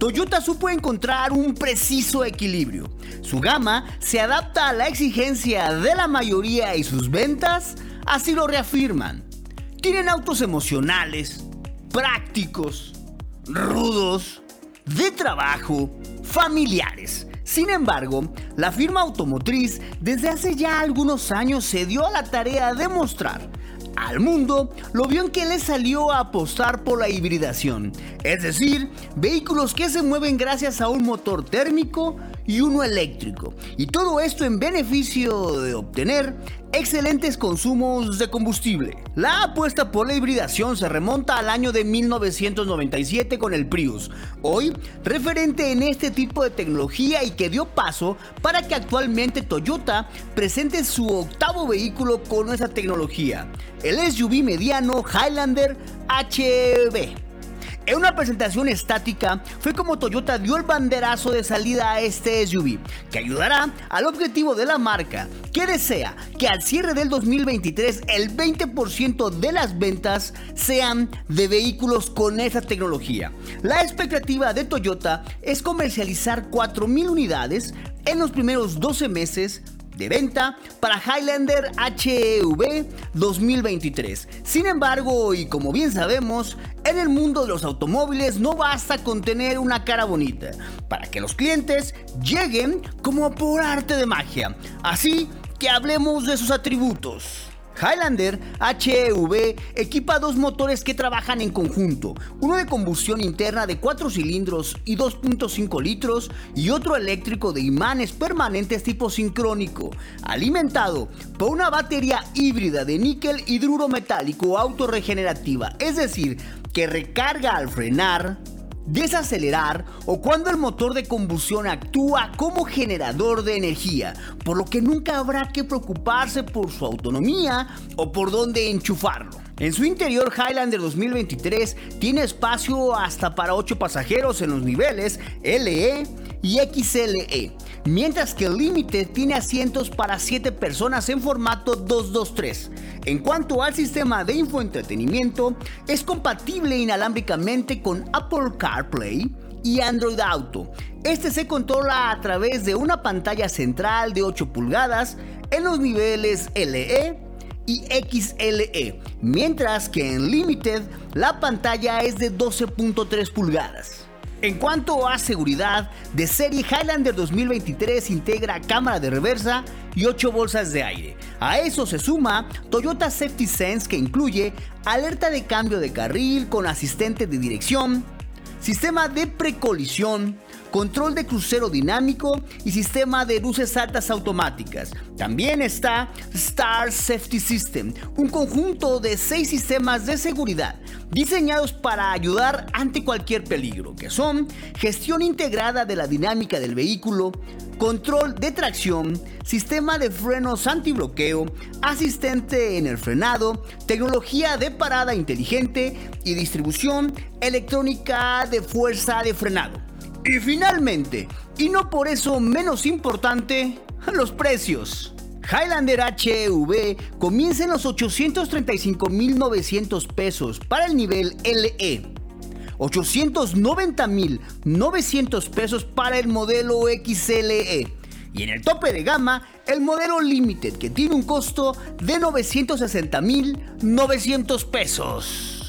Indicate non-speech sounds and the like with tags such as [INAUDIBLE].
Toyota supo encontrar un preciso equilibrio. Su gama se adapta a la exigencia de la mayoría y sus ventas así lo reafirman. Tienen autos emocionales, prácticos, rudos, de trabajo, familiares. Sin embargo, la firma automotriz desde hace ya algunos años se dio a la tarea de mostrar al mundo lo bien que le salió a apostar por la hibridación, es decir, vehículos que se mueven gracias a un motor térmico y uno eléctrico, y todo esto en beneficio de obtener excelentes consumos de combustible. La apuesta por la hibridación se remonta al año de 1997 con el Prius, hoy referente en este tipo de tecnología y que dio paso para que actualmente Toyota presente su octavo vehículo con esa tecnología, el SUV mediano Highlander HB. En una presentación estática fue como Toyota dio el banderazo de salida a este SUV, que ayudará al objetivo de la marca, que desea que al cierre del 2023 el 20% de las ventas sean de vehículos con esa tecnología. La expectativa de Toyota es comercializar 4.000 unidades en los primeros 12 meses de venta para Highlander HEV 2023. Sin embargo, y como bien sabemos, en el mundo de los automóviles no basta con tener una cara bonita para que los clientes lleguen como por arte de magia. Así que hablemos de sus atributos. Highlander HEV equipa dos motores que trabajan en conjunto, uno de combustión interna de 4 cilindros y 2.5 litros y otro eléctrico de imanes permanentes tipo sincrónico, alimentado por una batería híbrida de níquel hidruro metálico autorregenerativa, es decir, que recarga al frenar, desacelerar o cuando el motor de combustión actúa como generador de energía, por lo que nunca habrá que preocuparse por su autonomía o por dónde enchufarlo. En su interior Highlander 2023 tiene espacio hasta para 8 pasajeros en los niveles LE y XLE, mientras que el Limited tiene asientos para 7 personas en formato 223. En cuanto al sistema de infoentretenimiento, es compatible inalámbricamente con Apple CarPlay y Android Auto. Este se controla a través de una pantalla central de 8 pulgadas en los niveles LE y XLE, mientras que en Limited la pantalla es de 12.3 pulgadas. En cuanto a seguridad, de serie Highlander 2023 integra cámara de reversa y 8 bolsas de aire. A eso se suma Toyota Safety Sense que incluye alerta de cambio de carril con asistente de dirección, sistema de precolisión, control de crucero dinámico y sistema de luces altas automáticas. También está Star Safety System, un conjunto de seis sistemas de seguridad diseñados para ayudar ante cualquier peligro, que son gestión integrada de la dinámica del vehículo, control de tracción, sistema de frenos antibloqueo, asistente en el frenado, tecnología de parada inteligente y distribución electrónica de fuerza de frenado. Y finalmente, y no por eso menos importante, [LAUGHS] los precios. Highlander HEV comienza en los 835.900 pesos para el nivel LE. 890.900 pesos para el modelo XLE. Y en el tope de gama, el modelo Limited que tiene un costo de 960.900 pesos.